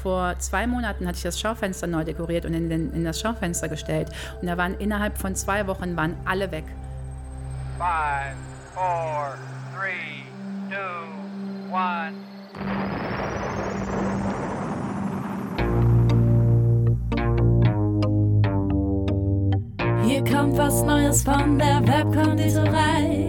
vor zwei Monaten hatte ich das Schaufenster neu dekoriert und in, den, in das Schaufenster gestellt. Und da waren innerhalb von zwei Wochen waren alle weg. Five, four, three, two, one. Hier kommt was Neues von der Webkonditorei.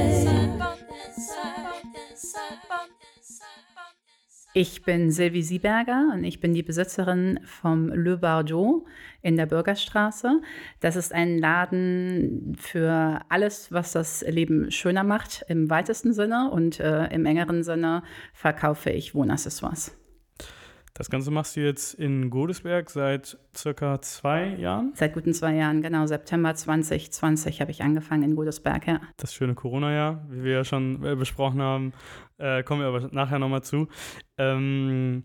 Ich bin Sylvie Sieberger und ich bin die Besitzerin vom Le Bardo in der Bürgerstraße. Das ist ein Laden für alles, was das Leben schöner macht, im weitesten Sinne. Und äh, im engeren Sinne verkaufe ich Wohnaccessoires. Das Ganze machst du jetzt in Godesberg seit circa zwei Jahren? Seit guten zwei Jahren, genau. September 2020 habe ich angefangen in Godesberg, ja. Das schöne Corona-Jahr, wie wir ja schon äh, besprochen haben, äh, kommen wir aber nachher nochmal zu. Ähm,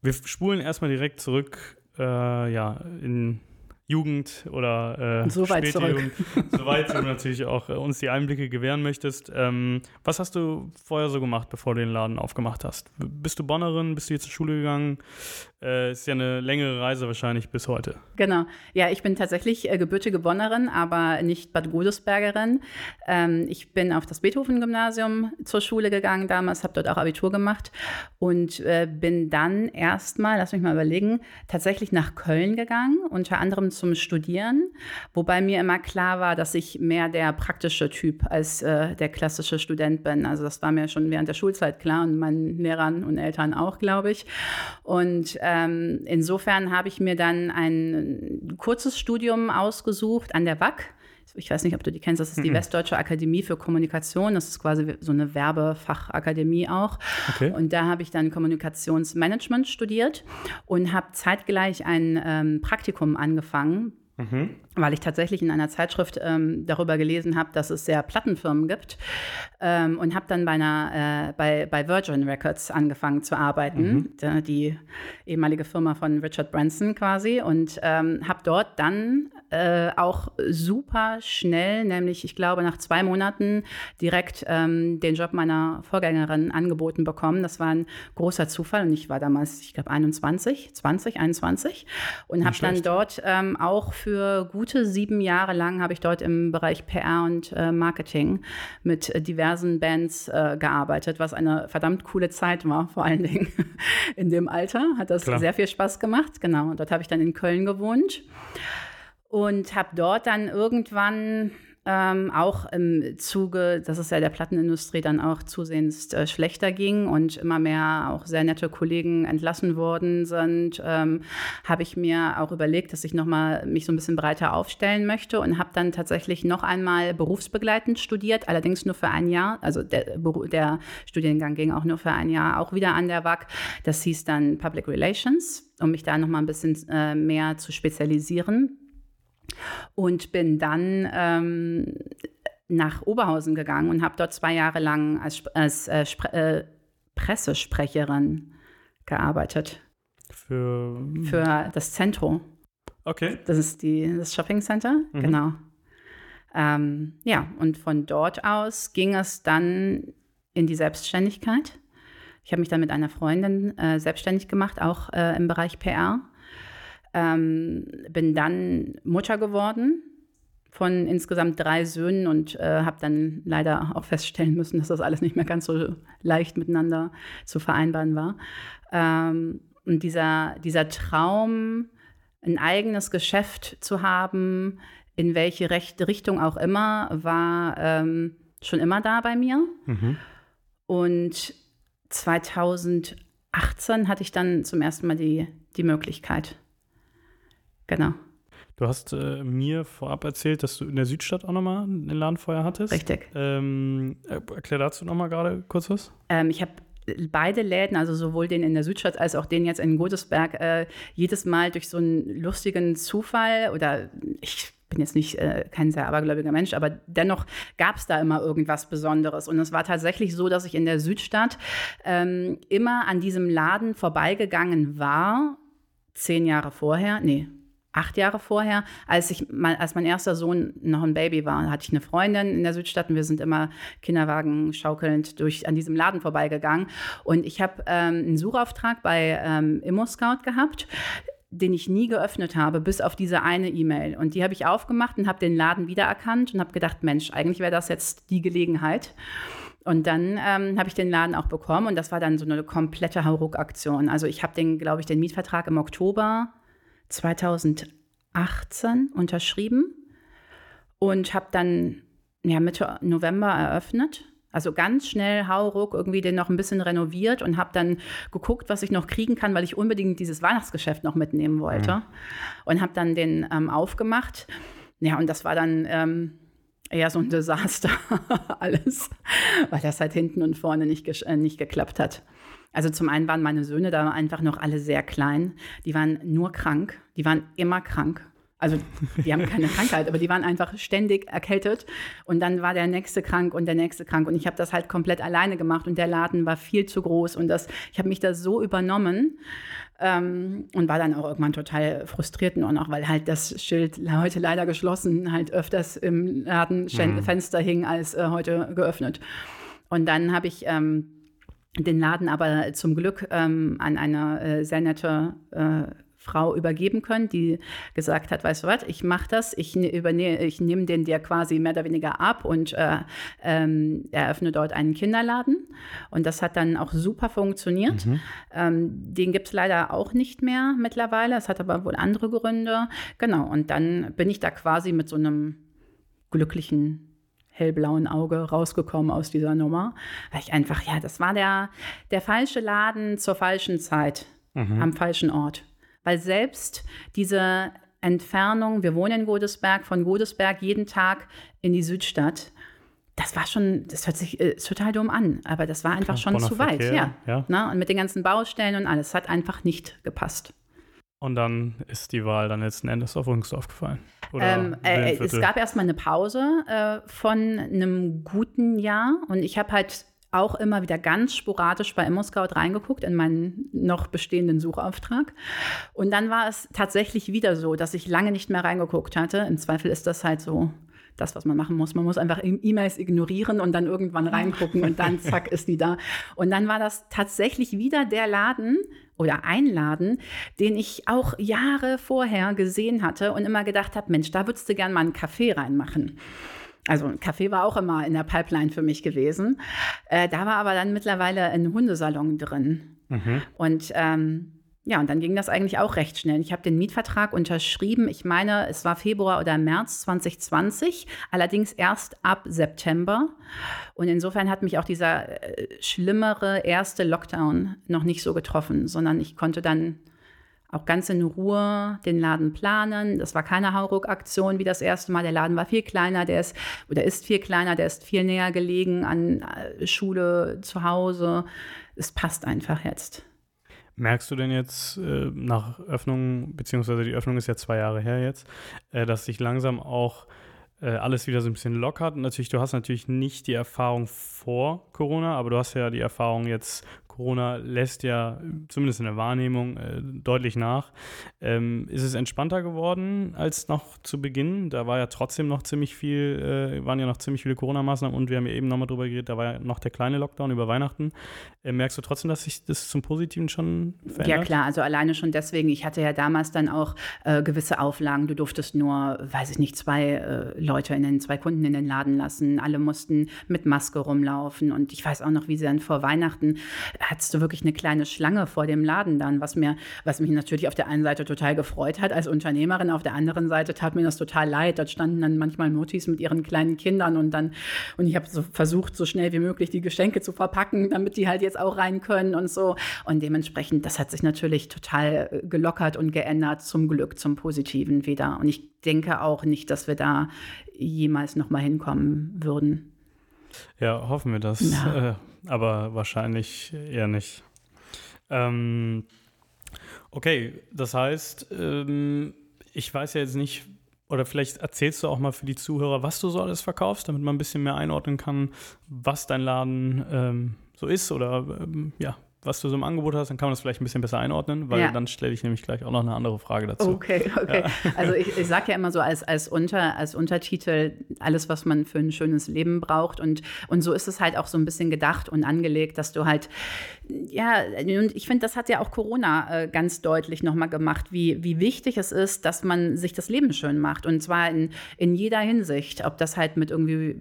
wir spulen erstmal direkt zurück, äh, ja, in Jugend oder äh, so weit zurück. Jugend, soweit du natürlich auch äh, uns die Einblicke gewähren möchtest. Ähm, was hast du vorher so gemacht, bevor du den Laden aufgemacht hast? Bist du Bonnerin? Bist du jetzt zur Schule gegangen? Äh, ist ja eine längere Reise wahrscheinlich bis heute. Genau. Ja, ich bin tatsächlich äh, gebürtige Bonnerin, aber nicht Bad Godesbergerin. Ähm, ich bin auf das Beethoven-Gymnasium zur Schule gegangen damals, habe dort auch Abitur gemacht und äh, bin dann erstmal, lass mich mal überlegen, tatsächlich nach Köln gegangen, unter anderem zum Studieren, wobei mir immer klar war, dass ich mehr der praktische Typ als äh, der klassische Student bin. Also das war mir schon während der Schulzeit klar und meinen Lehrern und Eltern auch, glaube ich. Und ähm, insofern habe ich mir dann ein kurzes Studium ausgesucht an der WAC. Ich weiß nicht, ob du die kennst, das ist die Mhm. Westdeutsche Akademie für Kommunikation. Das ist quasi so eine Werbefachakademie auch. Okay. Und da habe ich dann Kommunikationsmanagement studiert und habe zeitgleich ein ähm, Praktikum angefangen Mhm. Weil ich tatsächlich in einer Zeitschrift ähm, darüber gelesen habe, dass es sehr Plattenfirmen gibt ähm, und habe dann bei, einer, äh, bei, bei Virgin Records angefangen zu arbeiten, Da- die ehemalige Firma von Richard Branson quasi und ähm, habe dort dann äh, auch super schnell, nämlich ich glaube nach zwei Monaten direkt ähm, den Job meiner Vorgängerin angeboten bekommen. Das war ein großer Zufall und ich war damals, ich glaube 21, 20, 21 und habe dann dort ähm, auch für gute sieben Jahre lang habe ich dort im Bereich PR und äh, Marketing mit äh, diversen Bands äh, gearbeitet, was eine verdammt coole Zeit war, vor allen Dingen in dem Alter. Hat das Klar. sehr viel Spaß gemacht. Genau. Und dort habe ich dann in Köln gewohnt und habe dort dann irgendwann ähm, auch im Zuge, dass es ja der Plattenindustrie dann auch zusehends äh, schlechter ging und immer mehr auch sehr nette Kollegen entlassen worden sind, ähm, habe ich mir auch überlegt, dass ich noch mal mich so ein bisschen breiter aufstellen möchte und habe dann tatsächlich noch einmal berufsbegleitend studiert, allerdings nur für ein Jahr. Also der, der Studiengang ging auch nur für ein Jahr, auch wieder an der WAC. Das hieß dann Public Relations, um mich da noch mal ein bisschen äh, mehr zu spezialisieren und bin dann ähm, nach Oberhausen gegangen und habe dort zwei Jahre lang als, als äh, äh, Pressesprecherin gearbeitet Für. für das Zentro. Okay. Das ist die, das Shopping Center, Mhm. genau. Ähm, ja, und von dort aus ging es dann in die Selbstständigkeit. Ich habe mich dann mit einer Freundin äh, selbstständig gemacht, auch äh, im Bereich PR. Ähm, bin dann Mutter geworden von insgesamt drei Söhnen und äh, habe dann leider auch feststellen müssen, dass das alles nicht mehr ganz so leicht miteinander zu vereinbaren war. Ähm, und dieser, dieser Traum, ein eigenes Geschäft zu haben, in welche Recht Richtung auch immer, war ähm, schon immer da bei mir. Mhm. Und 2018 hatte ich dann zum ersten Mal die, die Möglichkeit. Genau, Du hast äh, mir vorab erzählt, dass du in der Südstadt auch nochmal einen Laden vorher hattest. richtig. Ähm, äh, erklär dazu nochmal gerade kurz was. Ähm, ich habe beide Läden, also sowohl den in der Südstadt als auch den jetzt in Godesberg, äh, jedes Mal durch so einen lustigen Zufall oder ich bin jetzt nicht äh, kein sehr abergläubiger Mensch, aber dennoch gab es da immer irgendwas Besonderes. Und es war tatsächlich so, dass ich in der Südstadt ähm, immer an diesem Laden vorbeigegangen war, zehn Jahre vorher, nee, acht Jahre vorher, als ich als mein erster Sohn noch ein Baby war, hatte ich eine Freundin in der Südstadt und wir sind immer Kinderwagen schaukelnd durch an diesem Laden vorbeigegangen. Und ich habe ähm, einen Suchauftrag bei ähm, ImmoScout gehabt den ich nie geöffnet habe, bis auf diese eine E-Mail. Und die habe ich aufgemacht und habe den Laden wiedererkannt und habe gedacht, Mensch, eigentlich wäre das jetzt die Gelegenheit. Und dann ähm, habe ich den Laden auch bekommen und das war dann so eine komplette Hauruck-Aktion. Also ich habe den, glaube ich, den Mietvertrag im Oktober 2018 unterschrieben und habe dann ja, Mitte November eröffnet. Also ganz schnell, hauruck, irgendwie den noch ein bisschen renoviert und habe dann geguckt, was ich noch kriegen kann, weil ich unbedingt dieses Weihnachtsgeschäft noch mitnehmen wollte. Mhm. Und habe dann den ähm, aufgemacht. Ja, und das war dann ähm, eher so ein Desaster, alles, weil das halt hinten und vorne nicht, äh, nicht geklappt hat. Also zum einen waren meine Söhne da einfach noch alle sehr klein. Die waren nur krank. Die waren immer krank. Also die haben keine Krankheit, aber die waren einfach ständig erkältet. Und dann war der nächste krank und der nächste krank. Und ich habe das halt komplett alleine gemacht und der Laden war viel zu groß. Und das, ich habe mich da so übernommen ähm, und war dann auch irgendwann total frustriert nur noch, weil halt das Schild heute leider geschlossen halt öfters im Ladenfenster mhm. hing als äh, heute geöffnet. Und dann habe ich ähm, den Laden aber zum Glück ähm, an eine äh, sehr nette äh, Frau übergeben können, die gesagt hat, weißt du was, ich mache das, ich, ne, ich nehme den dir quasi mehr oder weniger ab und äh, ähm, eröffne dort einen Kinderladen. Und das hat dann auch super funktioniert. Mhm. Ähm, den gibt es leider auch nicht mehr mittlerweile. Es hat aber wohl andere Gründe. Genau, und dann bin ich da quasi mit so einem glücklichen hellblauen Auge rausgekommen aus dieser Nummer. Weil ich einfach, ja, das war der, der falsche Laden zur falschen Zeit, mhm. am falschen Ort. Weil selbst diese Entfernung, wir wohnen in Godesberg, von Godesberg jeden Tag in die Südstadt, das war schon, das hört sich äh, total dumm an, aber das war einfach schon zu weit, ja. ja. Na, und mit den ganzen Baustellen und alles, hat einfach nicht gepasst. Und dann ist die Wahl dann letzten Endes auf Rüngsdorf gefallen. Ähm, äh, es gab erstmal eine Pause äh, von einem guten Jahr und ich habe halt auch immer wieder ganz sporadisch bei ImmoScout reingeguckt in meinen noch bestehenden Suchauftrag. Und dann war es tatsächlich wieder so, dass ich lange nicht mehr reingeguckt hatte. Im Zweifel ist das halt so das, was man machen muss. Man muss einfach E-Mails ignorieren und dann irgendwann reingucken und dann zack ist die da. Und dann war das tatsächlich wieder der Laden oder ein Laden, den ich auch Jahre vorher gesehen hatte und immer gedacht habe, Mensch, da würdest du gern mal einen Kaffee reinmachen. Also ein Kaffee war auch immer in der Pipeline für mich gewesen. Äh, da war aber dann mittlerweile ein Hundesalon drin. Mhm. Und ähm, ja, und dann ging das eigentlich auch recht schnell. Ich habe den Mietvertrag unterschrieben. Ich meine, es war Februar oder März 2020, allerdings erst ab September. Und insofern hat mich auch dieser äh, schlimmere erste Lockdown noch nicht so getroffen, sondern ich konnte dann auch ganz in Ruhe den Laden planen. Das war keine Hauruck-Aktion wie das erste Mal. Der Laden war viel kleiner, der ist oder ist viel kleiner, der ist viel näher gelegen an äh, Schule, zu Hause. Es passt einfach jetzt. Merkst du denn jetzt äh, nach Öffnung, beziehungsweise die Öffnung ist ja zwei Jahre her jetzt, äh, dass sich langsam auch alles wieder so ein bisschen lockert? Und natürlich, du hast natürlich nicht die Erfahrung vor Corona, aber du hast ja die Erfahrung jetzt Corona lässt ja zumindest in der Wahrnehmung äh, deutlich nach. Ähm, ist es entspannter geworden als noch zu Beginn? Da war ja trotzdem noch ziemlich viel, äh, waren ja noch ziemlich viele Corona-Maßnahmen und wir haben ja eben nochmal drüber geredet, da war ja noch der kleine Lockdown über Weihnachten. Äh, merkst du trotzdem, dass sich das zum Positiven schon verändert? Ja klar, also alleine schon deswegen. Ich hatte ja damals dann auch äh, gewisse Auflagen. Du durftest nur, weiß ich nicht, zwei äh, Leute in den, zwei Kunden in den Laden lassen. Alle mussten mit Maske rumlaufen und ich weiß auch noch, wie sie dann vor Weihnachten hattest du wirklich eine kleine Schlange vor dem Laden dann, was mir, was mich natürlich auf der einen Seite total gefreut hat als Unternehmerin, auf der anderen Seite tat mir das total leid. Dort standen dann manchmal Mutis mit ihren kleinen Kindern und dann, und ich habe so versucht, so schnell wie möglich die Geschenke zu verpacken, damit die halt jetzt auch rein können und so. Und dementsprechend, das hat sich natürlich total äh, gelockert und geändert, zum Glück, zum Positiven wieder. Und ich denke auch nicht, dass wir da jemals nochmal hinkommen würden. Ja, hoffen wir das. Äh, aber wahrscheinlich eher nicht. Ähm, okay, das heißt, ähm, ich weiß ja jetzt nicht, oder vielleicht erzählst du auch mal für die Zuhörer, was du so alles verkaufst, damit man ein bisschen mehr einordnen kann, was dein Laden ähm, so ist oder ähm, ja, was du so im Angebot hast, dann kann man das vielleicht ein bisschen besser einordnen, weil Ja. dann stelle ich nämlich gleich auch noch eine andere Frage dazu. Okay, okay. Also ich, ich sage ja immer so als, als, Unter, als Untertitel alles, was man für ein schönes Leben braucht. Und, und so ist es halt auch so ein bisschen gedacht und angelegt, dass du halt, ja, und ich finde, das hat ja auch Corona äh, ganz deutlich nochmal gemacht, wie, wie wichtig es ist, dass man sich das Leben schön macht. Und zwar in, in jeder Hinsicht, ob das halt mit irgendwie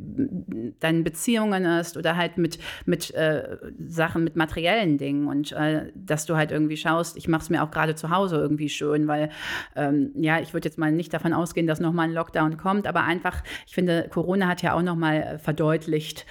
deinen Beziehungen ist oder halt mit, mit äh, Sachen, mit materiellen Dingen. Und äh, dass du halt irgendwie schaust, ich mache es mir auch gerade zu Hause irgendwie schön, weil ähm, ja, ich würde jetzt mal nicht davon ausgehen, dass nochmal ein Lockdown kommt, aber einfach, ich finde, Corona hat ja auch nochmal verdeutlicht,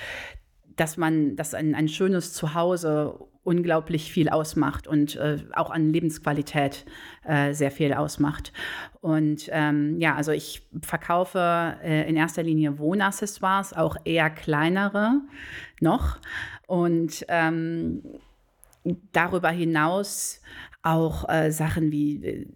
dass man, dass ein, ein schönes Zuhause unglaublich viel ausmacht und äh, auch an Lebensqualität äh, sehr viel ausmacht. Und ähm, ja, also ich verkaufe äh, in erster Linie Wohnaccessoires, auch eher kleinere noch. Und ähm, darüber hinaus auch äh, Sachen wie äh,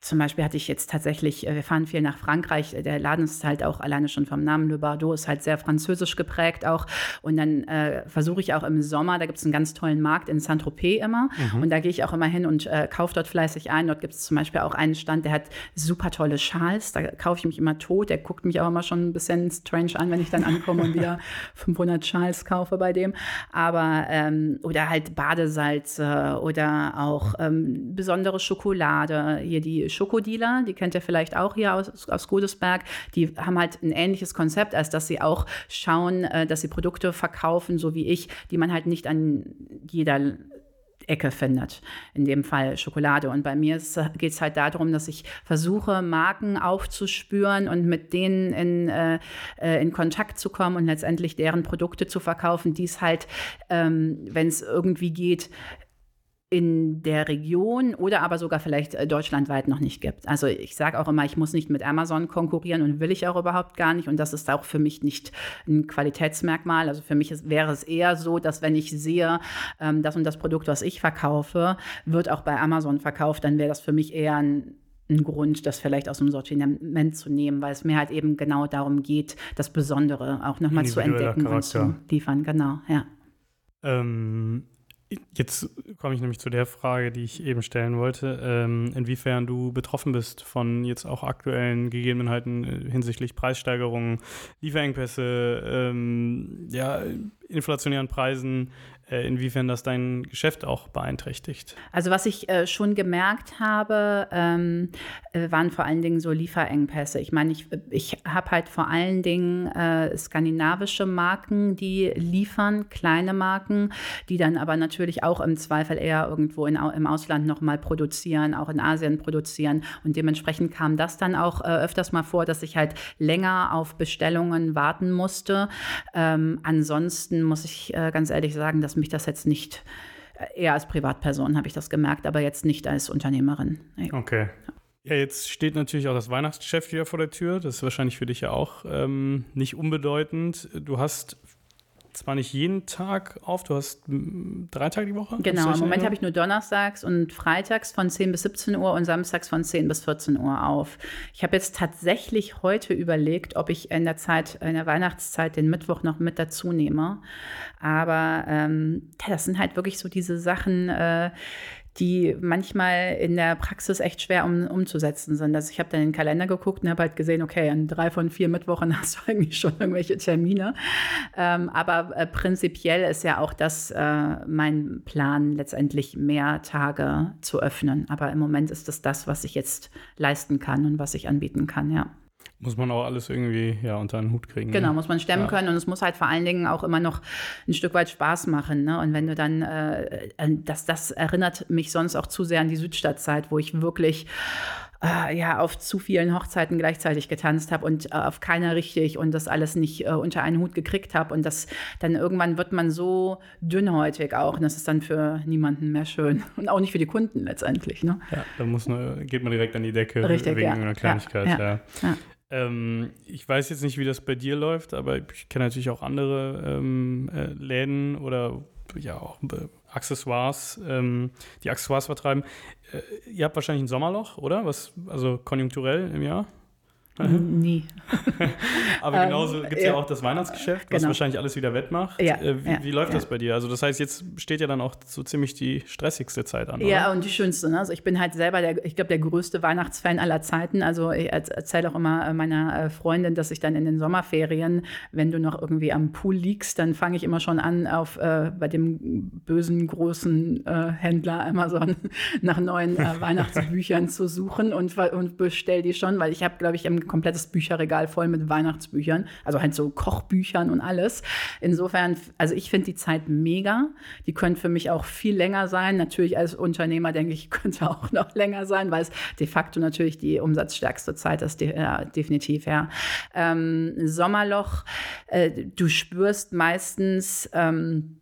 zum Beispiel hatte ich jetzt tatsächlich, äh, wir fahren viel nach Frankreich, der Laden ist halt auch alleine schon vom Namen Le Bardo, ist halt sehr französisch geprägt auch. Und dann äh, versuche ich auch im Sommer, da gibt es einen ganz tollen Markt in Saint-Tropez immer. Und da gehe ich auch immer hin und äh, kaufe dort fleißig ein. Dort gibt es zum Beispiel auch einen Stand, der hat super tolle Schals. Da kaufe ich mich immer tot. Der guckt mich auch immer schon ein bisschen strange an, wenn ich dann ankomme und wieder 500 Schals kaufe bei dem. Aber, ähm, oder halt Badesalze oder auch ähm, besondere Schokolade. Hier die Schokodealer, die kennt ihr vielleicht auch hier aus, aus Godesberg. Die haben halt ein ähnliches Konzept, als dass sie auch schauen, äh, dass sie Produkte verkaufen, so wie ich, die man halt nicht an jeder Ecke findet. In dem Fall Schokolade. Und bei mir geht es halt darum, dass ich versuche, Marken aufzuspüren und mit denen in, äh, äh, in Kontakt zu kommen und letztendlich deren Produkte zu verkaufen, die es halt, ähm, wenn es irgendwie geht, in der Region oder aber sogar vielleicht äh, deutschlandweit noch nicht gibt. Also ich sage auch immer, ich muss nicht mit Amazon konkurrieren und will ich auch überhaupt gar nicht. Und das ist auch für mich nicht ein Qualitätsmerkmal. Also für mich ist, wäre es eher so, dass wenn ich sehe, ähm, das und das Produkt, was ich verkaufe, wird auch bei Amazon verkauft, dann wäre das für mich eher ein ein Grund, das vielleicht aus dem Sortiment zu nehmen, weil es mir halt eben genau darum geht, das Besondere auch nochmal zu entdecken und zu Charakter. liefern. Genau, ja. Ähm, jetzt komme ich nämlich zu der Frage, die ich eben stellen wollte, ähm, inwiefern du betroffen bist von jetzt auch aktuellen Gegebenheiten äh, hinsichtlich Preissteigerungen, Lieferengpässe, ähm, ja, inflationären Preisen, inwiefern das dein Geschäft auch beeinträchtigt. Also was ich äh, schon gemerkt habe, ähm, äh, waren vor allen Dingen so Lieferengpässe. Ich meine, ich, ich habe halt vor allen Dingen äh, skandinavische Marken, die liefern, kleine Marken, die dann aber natürlich auch im Zweifel eher irgendwo in, im Ausland nochmal produzieren, auch in Asien produzieren. Und dementsprechend kam das dann auch äh, öfters mal vor, dass ich halt länger auf Bestellungen warten musste. Ähm, ansonsten muss ich äh, ganz ehrlich sagen, dass mich das jetzt nicht, äh, eher als Privatperson habe ich das gemerkt, aber jetzt nicht als Unternehmerin. Nee. Okay. Ja, jetzt steht natürlich auch das Weihnachtsgeschäft wieder vor der Tür. Das ist wahrscheinlich für dich ja auch ähm, nicht unbedeutend. Du hast zwar nicht jeden Tag auf, du hast mm, drei Tage die Woche? Genau, im Moment habe ich nur donnerstags und freitags von 10 bis 17 Uhr und samstags von 10 bis 14 Uhr auf. Ich habe jetzt tatsächlich heute überlegt, ob ich in der Zeit, in der Weihnachtszeit den Mittwoch noch mit dazu nehme. Aber ähm, das sind halt wirklich so diese Sachen, äh, die manchmal in der Praxis echt schwer um, umzusetzen sind. Also ich habe dann in den Kalender geguckt und habe halt gesehen, okay, an drei von vier Mittwochen hast du eigentlich schon irgendwelche Termine. Ähm, aber äh, prinzipiell ist ja auch das äh, mein Plan, letztendlich mehr Tage zu öffnen. Aber im Moment ist das das, was ich jetzt leisten kann und was ich anbieten kann, ja. Muss man auch alles irgendwie ja, unter einen Hut kriegen. Genau, ne? muss man stemmen Ja. können und es muss halt vor allen Dingen auch immer noch ein Stück weit Spaß machen. Ne? Und wenn du dann, äh, das, das erinnert mich sonst auch zu sehr an die Südstadtzeit, wo ich wirklich äh, ja, auf zu vielen Hochzeiten gleichzeitig getanzt habe und äh, auf keiner richtig und das alles nicht äh, unter einen Hut gekriegt habe. Und das dann irgendwann wird man so dünnhäutig auch. Und das ist dann für niemanden mehr schön. Und auch nicht für die Kunden letztendlich. Ne? Ja, da muss nur, geht man direkt an die Decke Richtig, wegen ja. einer Kleinigkeit. Ja, ja, ja. Ähm, ich weiß jetzt nicht, wie das bei dir läuft, aber ich kenne natürlich auch andere ähm, äh, Läden oder ja auch äh, Accessoires, ähm, die Accessoires vertreiben. Äh, ihr habt wahrscheinlich ein Sommerloch, oder? Was, also konjunkturell im Jahr? Nie. Aber genauso Ähm, gibt es ja. ja. auch das Weihnachtsgeschäft, was Genau. wahrscheinlich alles wieder wettmacht. Ja, Äh, wie, ja, wie läuft ja. das bei dir? Also das heißt, jetzt steht ja dann auch so ziemlich die stressigste Zeit an, Ja, oder? und die schönste. Ne? Also ich bin halt selber, der, ich glaube, der größte Weihnachtsfan aller Zeiten. Also ich erz- erzähle auch immer äh, meiner äh, Freundin, dass ich dann in den Sommerferien, wenn du noch irgendwie am Pool liegst, dann fange ich immer schon an, auf äh, bei dem bösen großen äh, Händler Amazon nach neuen Weihnachtsbüchern zu suchen und, und bestell die schon, weil ich habe, glaube ich, ein komplettes Bücherregal voll mit Weihnachtsbüchern, also halt so Kochbüchern und alles. Insofern, also ich finde die Zeit mega. Die könnte für mich auch viel länger sein. Natürlich als Unternehmer denke ich, könnte auch noch länger sein, weil es de facto natürlich die umsatzstärkste Zeit ist, ja, definitiv, ja. Ähm, Sommerloch, äh, du spürst meistens, ähm,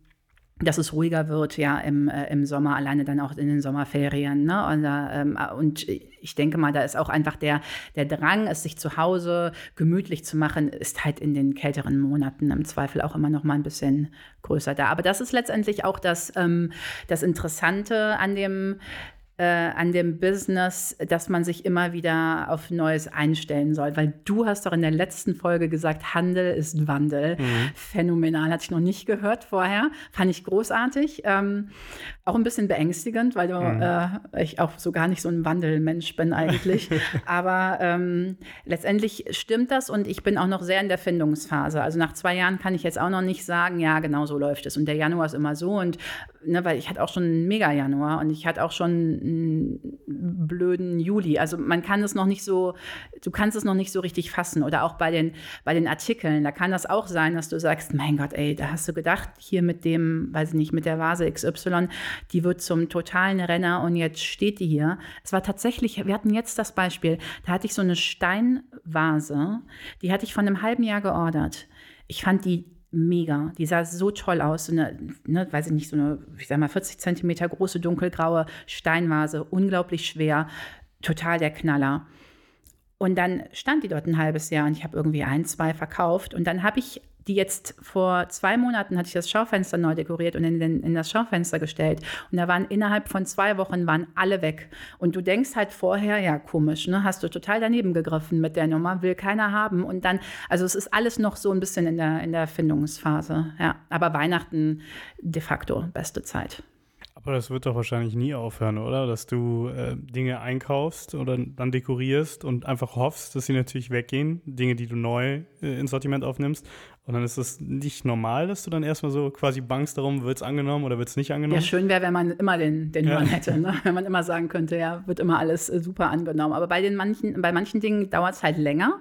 dass es ruhiger wird, ja, im, äh, im Sommer, alleine dann auch in den Sommerferien. Ne? Und, äh, ähm, und ich denke mal, da ist auch einfach der, der Drang, es sich zu Hause gemütlich zu machen, ist halt in den kälteren Monaten im Zweifel auch immer noch mal ein bisschen größer da. Aber das ist letztendlich auch das, ähm, das Interessante an dem äh, an dem Business, dass man sich immer wieder auf Neues einstellen soll. Weil du hast doch in der letzten Folge gesagt, Handel ist Wandel. Phänomenal, hatte ich noch nicht gehört vorher. Fand ich großartig. Ähm, auch ein bisschen beängstigend, weil du, äh, ich auch so gar nicht so ein Wandelmensch bin eigentlich. Aber ähm, letztendlich stimmt das und ich bin auch noch sehr in der Findungsphase. Also nach zwei Jahren kann ich jetzt auch noch nicht sagen, ja, genau so läuft es. Und der Januar ist immer so und ne, weil ich hatte auch schon einen Mega-Januar und ich hatte auch schon blöden Juli. Also man kann es noch nicht so, du kannst es noch nicht so richtig fassen. Oder auch bei den, bei den Artikeln, da kann das auch sein, dass du sagst, mein Gott, ey, da hast du gedacht, hier mit dem, weiß ich nicht, mit der Vase XY, die wird zum totalen Renner und jetzt steht die hier. Es war tatsächlich, wir hatten jetzt das Beispiel, da hatte ich so eine Steinvase, die hatte ich von einem halben Jahr geordert. Ich fand die mega. Die sah so toll aus. So eine, ne, weiß ich nicht, so eine, ich sag mal, 40 Zentimeter große, dunkelgraue Steinvase, unglaublich schwer, total der Knaller. Und dann stand die dort ein halbes Jahr und ich habe irgendwie ein, zwei verkauft. Und dann habe ich die jetzt vor zwei Monaten hatte ich das Schaufenster neu dekoriert und in, den, in das Schaufenster gestellt. Und da waren innerhalb von zwei Wochen waren alle weg. Und du denkst halt vorher, ja, komisch, ne? Hast du total daneben gegriffen mit der Nummer, will keiner haben. Und dann, also es ist alles noch so ein bisschen in der, in der Findungsphase. Ja. Aber Weihnachten de facto beste Zeit. Aber das wird doch wahrscheinlich nie aufhören, oder? Dass du äh, Dinge einkaufst oder dann dekorierst und einfach hoffst, dass sie natürlich weggehen. Dinge, die du neu äh, ins Sortiment aufnimmst. Und dann ist es nicht normal, dass du dann erstmal so quasi bangst darum, wird es angenommen oder wird es nicht angenommen? Ja, schön wäre, wenn man immer den, den Ja. Hören hätte, ne? wenn man immer sagen könnte, ja, wird immer alles äh, super angenommen. Aber bei den manchen, bei manchen Dingen dauert es halt länger.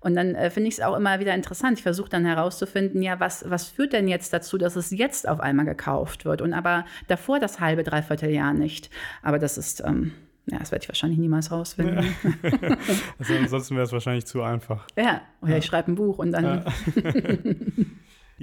Und dann äh, finde ich es auch immer wieder interessant. Ich versuche dann herauszufinden, ja, was, was führt denn jetzt dazu, dass es jetzt auf einmal gekauft wird und aber davor das halbe, dreiviertel Jahr nicht. Aber das ist, ähm, ja, das werde ich wahrscheinlich niemals rausfinden. Also ansonsten wäre es wahrscheinlich zu einfach. Ja, oder ich schreibe ein Buch und dann.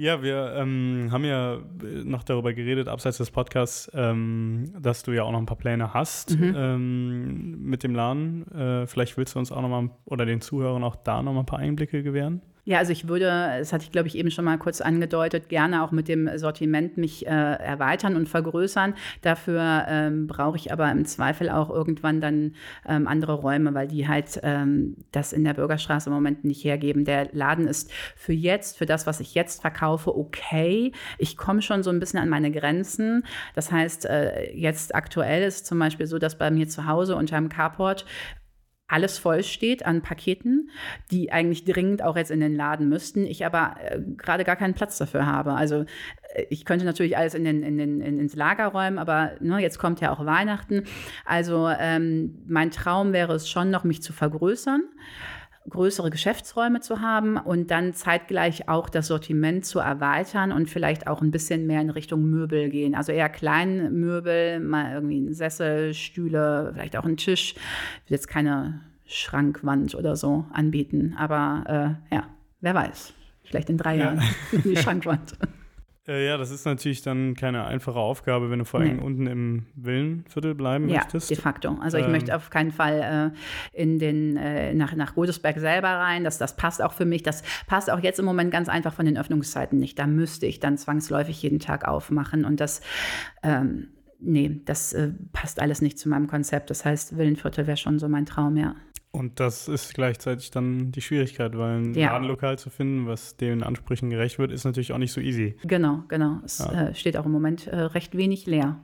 Ja, wir ähm, haben ja äh, noch darüber geredet, abseits des Podcasts, ähm, dass du ja auch noch ein paar Pläne hast Mhm. ähm, mit dem Laden. Äh, vielleicht willst du uns auch noch mal oder den Zuhörern auch da noch mal ein paar Einblicke gewähren. Ja, also ich würde, das hatte ich glaube ich eben schon mal kurz angedeutet, gerne auch mit dem Sortiment mich äh, erweitern und vergrößern. Dafür ähm, brauche ich aber im Zweifel auch irgendwann dann ähm, andere Räume, weil die halt ähm, das in der Bürgerstraße im Moment nicht hergeben. Der Laden ist für jetzt, für das, was ich jetzt verkaufe, okay. Ich komme schon so ein bisschen an meine Grenzen. Das heißt, äh, jetzt aktuell ist zum Beispiel so, dass bei mir zu Hause unterm Carport alles voll steht an Paketen, die eigentlich dringend auch jetzt in den Laden müssten, ich aber äh, gerade gar keinen Platz dafür habe. Also äh, ich könnte natürlich alles in den, in den, in, ins Lager räumen, aber ne, jetzt kommt ja auch Weihnachten. Also ähm, mein Traum wäre es schon noch, mich zu vergrößern größere Geschäftsräume zu haben und dann zeitgleich auch das Sortiment zu erweitern und vielleicht auch ein bisschen mehr in Richtung Möbel gehen. Also eher kleine Möbel, mal irgendwie ein Sessel, Stühle, vielleicht auch ein Tisch. Ich will jetzt keine Schrankwand oder so anbieten, aber äh, ja, wer weiß. Vielleicht in drei Ja. Jahren die Schrankwand. Äh, ja, das ist natürlich dann keine einfache Aufgabe, wenn du vor allem Nee. unten im Villenviertel bleiben Ja, möchtest. de facto. Also ich Ähm. möchte auf keinen Fall äh, in den, äh, nach, nach Godesberg selber rein. Das, das passt auch für mich. Das passt auch jetzt im Moment ganz einfach von den Öffnungszeiten nicht. Da müsste ich dann zwangsläufig jeden Tag aufmachen. Und das, ähm, nee, das äh, passt alles nicht zu meinem Konzept. Das heißt, Villenviertel wäre schon so mein Traum, ja. Und das ist gleichzeitig dann die Schwierigkeit, weil ein Ja. Ladenlokal zu finden, was den Ansprüchen gerecht wird, ist natürlich auch nicht so easy. Genau, genau. Es Ja. äh, steht auch im Moment äh, recht wenig leer.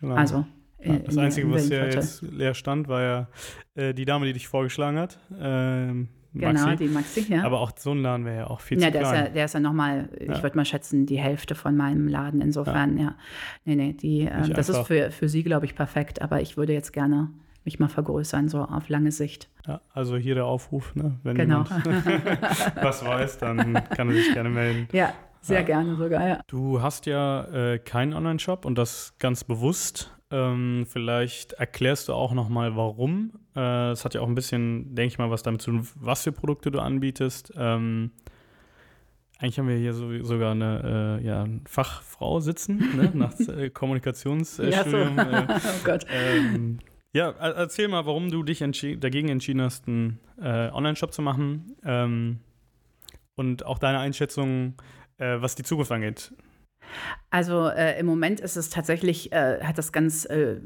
Genau. Also. Ja, äh, das in- Einzige, was ja jetzt leer stand, war ja äh, die Dame, die dich vorgeschlagen hat. Ähm, Genau, Maxi. die Maxi, ja. Aber auch so ein Laden wäre ja auch viel Ja, zu der ist ja, klein. der ist ja nochmal, ich Ja. würde mal schätzen, die Hälfte von meinem Laden. Insofern, ja. Nee, nee, die, äh, das ist für, für sie, glaube ich, perfekt. Aber ich würde jetzt gerne mich mal vergrößern, so auf lange Sicht. Ja, also hier der Aufruf, ne? wenn Genau. was weiß, dann kann er sich gerne melden. Ja, sehr Ja. gerne sogar, ja. Du hast ja äh, keinen Online-Shop und das ganz bewusst. Ähm, vielleicht erklärst du auch nochmal, warum. Äh, Es hat ja auch ein bisschen, denke ich mal, was damit zu tun, was für Produkte du anbietest. Ähm, eigentlich haben wir hier so, sogar eine äh, ja, Fachfrau sitzen, ne? nach äh, Kommunikationsstudium. Ja, so. äh, oh Gott. ähm, ja, er- erzähl mal, warum du dich entschi dagegen entschieden hast, einen äh, Online-Shop zu machen ähm, und auch deine Einschätzung, äh, was die Zukunft angeht. Also äh, im Moment ist es tatsächlich, äh, hat das ganz äh,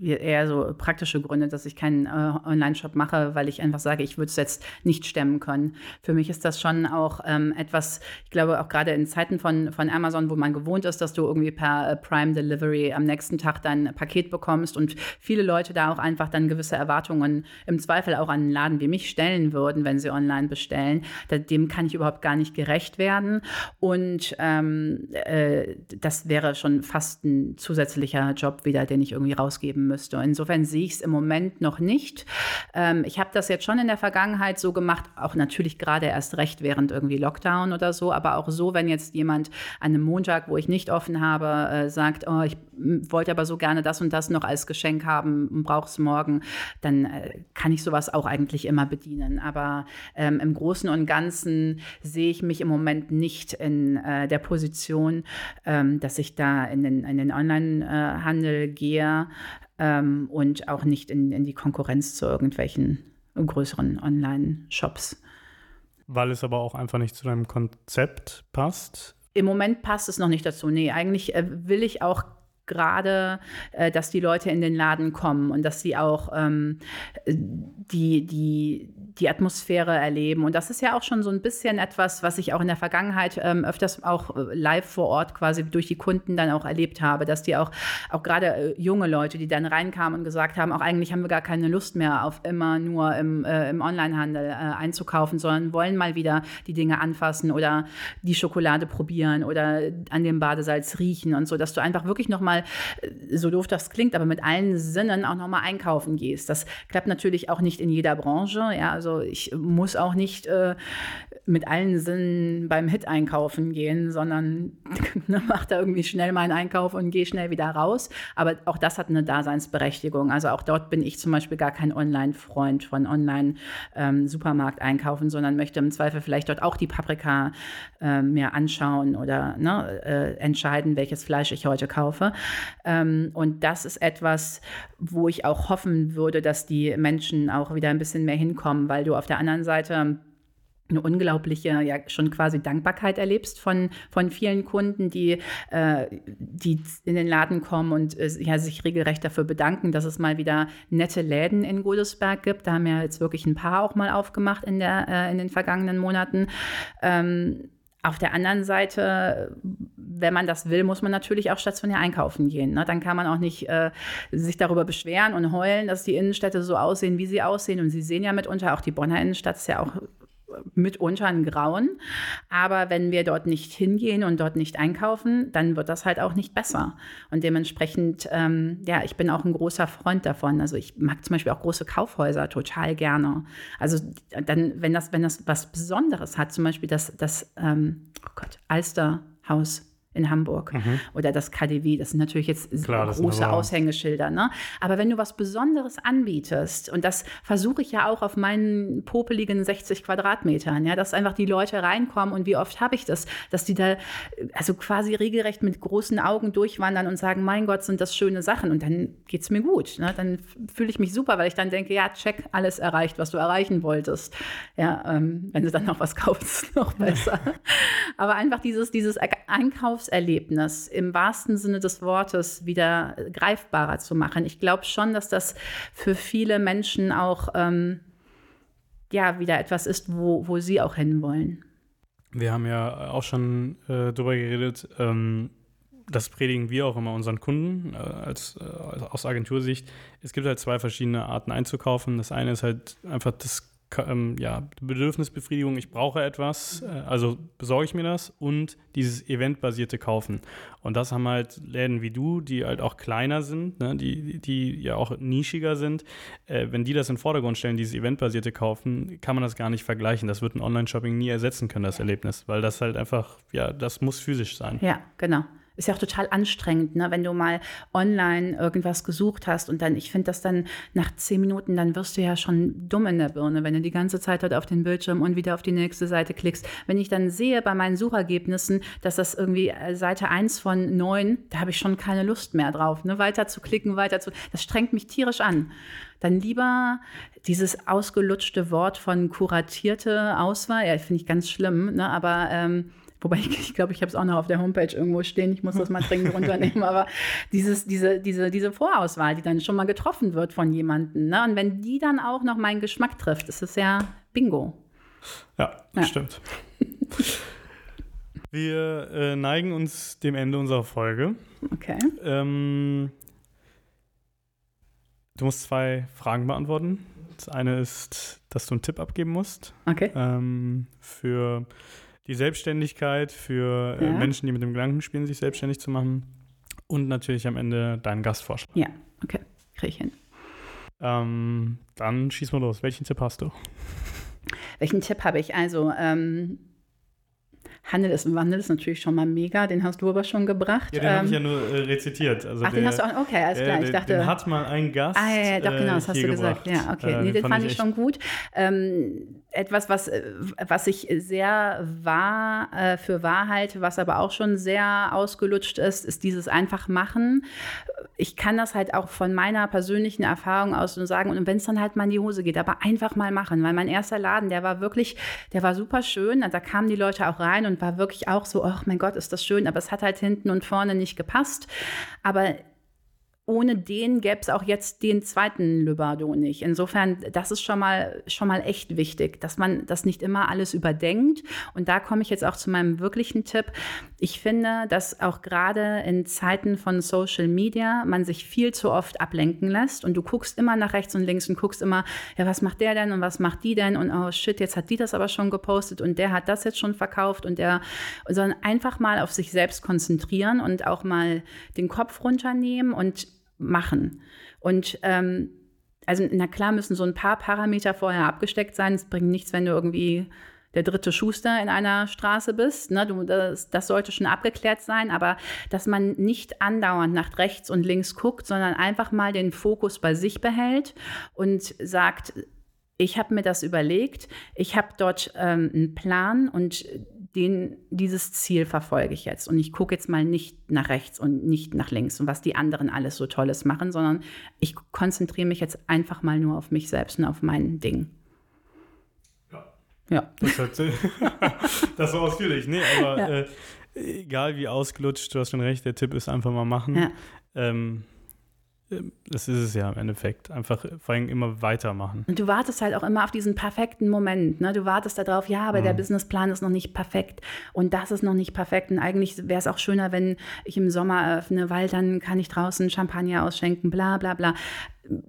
eher so praktische Gründe, dass ich keinen äh, Online-Shop mache, weil ich einfach sage, ich würde es jetzt nicht stemmen können. Für mich ist das schon auch ähm, etwas, ich glaube auch gerade in Zeiten von, von Amazon, wo man gewohnt ist, dass du irgendwie per äh, Prime Delivery am nächsten Tag dein Paket bekommst und viele Leute da auch einfach dann gewisse Erwartungen im Zweifel auch an einen Laden wie mich stellen würden, wenn sie online bestellen. Dem kann ich überhaupt gar nicht gerecht werden. Und ähm, äh, das wäre schon fast ein zusätzlicher Job wieder, den ich irgendwie rausgeben müsste. Insofern sehe ich es im Moment noch nicht. Ähm, ich habe das jetzt schon in der Vergangenheit so gemacht, auch natürlich gerade erst recht während irgendwie Lockdown oder so, aber auch so, wenn jetzt jemand an einem Montag, wo ich nicht offen habe, äh, sagt, oh, ich wollte aber so gerne das und das noch als Geschenk haben, brauche es morgen, dann äh, kann ich sowas auch eigentlich immer bedienen. Aber ähm, im Großen und Ganzen sehe ich mich im Moment nicht in äh, der Position, ähm, dass ich da in den, in den Online-Handel gehe ähm, und auch nicht in, in die Konkurrenz zu irgendwelchen größeren Online-Shops. Weil es aber auch einfach nicht zu deinem Konzept passt. Im Moment passt es noch nicht dazu. Nee, eigentlich äh, will ich auch gerade, äh, dass die Leute in den Laden kommen und dass sie auch ähm, die, die, die Atmosphäre erleben. Und das ist ja auch schon so ein bisschen etwas, was ich auch in der Vergangenheit ähm, öfters auch äh, live vor Ort quasi durch die Kunden dann auch erlebt habe, dass die auch, auch gerade äh, junge Leute, die dann reinkamen und gesagt haben, auch eigentlich haben wir gar keine Lust mehr auf immer nur im, äh, im Onlinehandel äh, einzukaufen, sondern wollen mal wieder die Dinge anfassen oder die Schokolade probieren oder an dem Badesalz riechen und so, dass du einfach wirklich nochmal, so doof das klingt, aber mit allen Sinnen auch nochmal einkaufen gehst. Das klappt natürlich auch nicht in jeder Branche. Ja, also ich muss auch nicht äh, mit allen Sinnen beim Hit einkaufen gehen, sondern ne, mach da irgendwie schnell meinen Einkauf und gehe schnell wieder raus. Aber auch das hat eine Daseinsberechtigung. Also auch dort bin ich zum Beispiel gar kein Online-Freund von Online-Supermarkt einkaufen, sondern möchte im Zweifel vielleicht dort auch die Paprika äh, mir anschauen oder ne, äh, entscheiden, welches Fleisch ich heute kaufe. Ähm, und das ist etwas, wo ich auch hoffen würde, dass die Menschen auch wieder ein bisschen mehr hinkommen, weil du auf der anderen Seite eine unglaubliche, ja schon quasi Dankbarkeit erlebst von, von vielen Kunden, die, äh, die in den Laden kommen und äh, ja, sich regelrecht dafür bedanken, dass es mal wieder nette Läden in Godesberg gibt. Da haben ja jetzt wirklich ein paar auch mal aufgemacht in, der, äh, in den vergangenen Monaten. Ähm, auf der anderen Seite, wenn man das will, muss man natürlich auch stationär einkaufen gehen. Ne? Dann kann man auch nicht äh, sich darüber beschweren und heulen, dass die Innenstädte so aussehen, wie sie aussehen. Und Sie sehen ja mitunter, auch die Bonner Innenstadt ist ja auch mitunter ein Grauen. Aber wenn wir dort nicht hingehen und dort nicht einkaufen, dann wird das halt auch nicht besser. Und dementsprechend, ähm, ja, ich bin auch ein großer Freund davon. Also ich mag zum Beispiel auch große Kaufhäuser total gerne. Also dann, wenn das, wenn das was Besonderes hat, zum Beispiel das, das ähm, oh Gott, Alsterhaus in Hamburg oder das KDW. Das sind natürlich jetzt Mhm. Klar, große Aushängeschilder. Ne? Aber wenn du was Besonderes anbietest, und das versuche ich ja auch auf meinen popeligen 60 Quadratmetern, ja, dass einfach die Leute reinkommen und wie oft habe ich das, dass die da also quasi regelrecht mit großen Augen durchwandern und sagen, mein Gott, sind das schöne Sachen und dann geht es mir gut. Ne? Dann fühle ich mich super, weil ich dann denke, ja, check, alles erreicht, was du erreichen wolltest. Ja, ähm, wenn du dann noch was kaufst, noch besser. Aber einfach dieses, dieses E- Einkaufserlebnis im wahrsten Sinne des Wortes wieder greifbarer zu machen. Ich glaube schon, dass das für viele Menschen auch ähm, ja, wieder etwas ist, wo, wo sie auch hinwollen. Wir haben ja auch schon äh, drüber geredet, ähm, das predigen wir auch immer unseren Kunden äh, als, äh, aus Agentursicht. Es gibt halt zwei verschiedene Arten einzukaufen. Das eine ist halt einfach das ähm, ja, Bedürfnisbefriedigung, ich brauche etwas, äh, also besorge ich mir das und dieses eventbasierte Kaufen. Und das haben halt Läden wie du, die halt auch kleiner sind, ne, die, die ja auch nischiger sind. Äh, wenn die das in den Vordergrund stellen, dieses eventbasierte Kaufen, kann man das gar nicht vergleichen. Das wird ein Online-Shopping nie ersetzen können, das Erlebnis, weil das halt einfach, ja, das muss physisch sein. Ja, genau. Ist ja auch total anstrengend, ne? wenn du mal online irgendwas gesucht hast und dann, ich finde das dann nach zehn Minuten, dann wirst du ja schon dumm in der Birne, wenn du die ganze Zeit dort auf den Bildschirm und wieder auf die nächste Seite klickst. Wenn ich dann sehe bei meinen Suchergebnissen, dass das irgendwie äh, Seite 1 von 9, da habe ich schon keine Lust mehr drauf, ne? weiter zu klicken, weiter zu, das strengt mich tierisch an. Dann lieber dieses ausgelutschte Wort von kuratierte Auswahl, ja, finde ich ganz schlimm, ne? aber ähm, Wobei ich, ich glaube, ich habe es auch noch auf der Homepage irgendwo stehen. Ich muss das mal dringend runternehmen. Aber dieses, diese, diese, diese Vorauswahl, die dann schon mal getroffen wird von jemandem. Ne? Und wenn die dann auch noch meinen Geschmack trifft, ist es ja Bingo. Ja, Ja. stimmt. Wir äh, neigen uns dem Ende unserer Folge. Okay. Ähm, du musst zwei Fragen beantworten. Das eine ist, dass du einen Tipp abgeben musst Okay. ähm, für die Selbstständigkeit, für äh, Ja. Menschen, die mit dem Gedanken spielen, sich selbstständig zu machen. Und natürlich am Ende deinen Gastvorschlag. Ja, okay. Kriege ich hin. Ähm, dann schieß mal los. Welchen Tipp hast du? Welchen Tipp habe ich? Also, ähm, Handel ist im Wandel ist natürlich schon mal mega. Den hast du aber schon gebracht. Ja, den habe ich ja Ähm, nur äh, rezitiert. Also Ach, den der- hast du auch. Okay, alles klar. Ich den- dachte. Den hat mal ein Gast. Ah, ja, ja, doch, genau, äh, das hast du gesagt. gebracht. Ja, okay. Äh, nee, den fand ich echt- schon gut. Ähm, etwas, was, äh, was ich sehr wahr äh, für wahr halte, was aber auch schon sehr ausgelutscht ist, ist dieses einfach machen. Ich kann das halt auch von meiner persönlichen Erfahrung aus nur sagen, und wenn es dann halt mal in die Hose geht, aber einfach mal machen, weil mein erster Laden, der war wirklich, der war super schön. Da kamen die Leute auch rein und war wirklich auch so, ach mein Gott, ist das schön, aber es hat halt hinten und vorne nicht gepasst. Aber ohne den gäbe es auch jetzt den zweiten Lübardo nicht. Insofern, das ist schon mal, schon mal echt wichtig, dass man das nicht immer alles überdenkt. Und da komme ich jetzt auch zu meinem wirklichen Tipp. Ich finde, dass auch gerade in Zeiten von Social Media man sich viel zu oft ablenken lässt und du guckst immer nach rechts und links und guckst immer, ja, was macht der denn und was macht die denn und oh shit, jetzt hat die das aber schon gepostet und der hat das jetzt schon verkauft und der, sondern einfach mal auf sich selbst konzentrieren und auch mal den Kopf runternehmen und machen. Und ähm, also na klar müssen so ein paar Parameter vorher abgesteckt sein. Es bringt nichts, wenn du irgendwie der dritte Schuster in einer Straße bist. Ne? Du, das, das sollte schon abgeklärt sein, aber dass man nicht andauernd nach rechts und links guckt, sondern einfach mal den Fokus bei sich behält und sagt, ich habe mir das überlegt, ich habe dort ähm, einen Plan und den, dieses Ziel verfolge ich jetzt. Und ich gucke jetzt mal nicht nach rechts und nicht nach links und was die anderen alles so Tolles machen, sondern ich konzentriere mich jetzt einfach mal nur auf mich selbst und auf mein Ding. Ja. Das, hat, das war ausführlich. Nee, aber Ja. äh, egal wie ausgelutscht, du hast schon recht, der Tipp ist einfach mal machen. Ja. Ähm, das ist es ja im Endeffekt. Einfach vor allem immer weitermachen. Und du wartest halt auch immer auf diesen perfekten Moment. Ne? Du wartest darauf, ja, aber der Businessplan ist noch nicht perfekt und das ist noch nicht perfekt. Und eigentlich wäre es auch schöner, wenn ich im Sommer eröffne, weil dann kann ich draußen Champagner ausschenken, bla bla bla.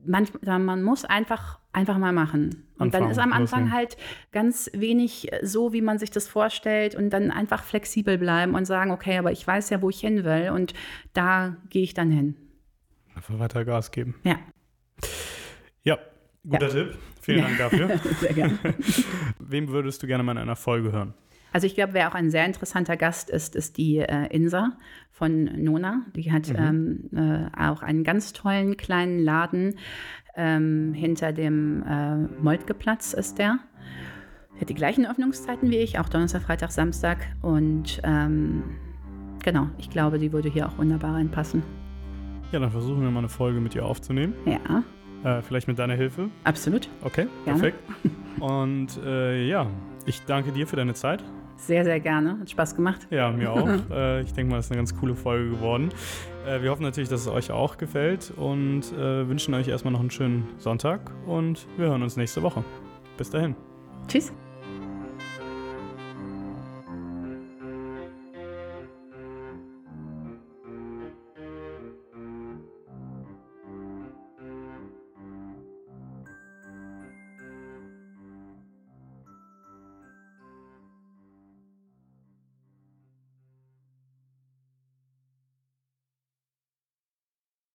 Manchmal, man muss einfach, einfach mal machen. Und dann ist am Anfang halt ganz wenig so, wie man sich das vorstellt und dann einfach flexibel bleiben und sagen, okay, aber ich weiß ja, wo ich hin will und da gehe ich dann hin. Einfach weiter Gas geben. Ja, Ja, guter Tipp. Vielen Ja. Dank dafür. sehr gerne. Wem würdest du gerne mal in einer Folge hören? Also ich glaube, wer auch ein sehr interessanter Gast ist, ist die äh, Insa von Nona. Die hat ähm, äh, auch einen ganz tollen kleinen Laden ähm, hinter dem äh, Moltkeplatz ist der. Hat die gleichen Öffnungszeiten wie ich, auch Donnerstag, Freitag, Samstag. Und ähm, genau, ich glaube, die würde hier auch wunderbar reinpassen. Ja, dann versuchen wir mal eine Folge mit dir aufzunehmen. Ja, Äh, vielleicht mit deiner Hilfe. absolut. Okay, Gerne. perfekt. Und äh, ja, ich danke dir für deine Zeit. Sehr, sehr gerne. Hat Spaß gemacht. Ja, mir auch. äh, ich denke mal, es ist eine ganz coole Folge geworden. Äh, wir hoffen natürlich, dass es euch auch gefällt und äh, wünschen euch erstmal noch einen schönen Sonntag und wir hören uns nächste Woche. Bis dahin. Tschüss.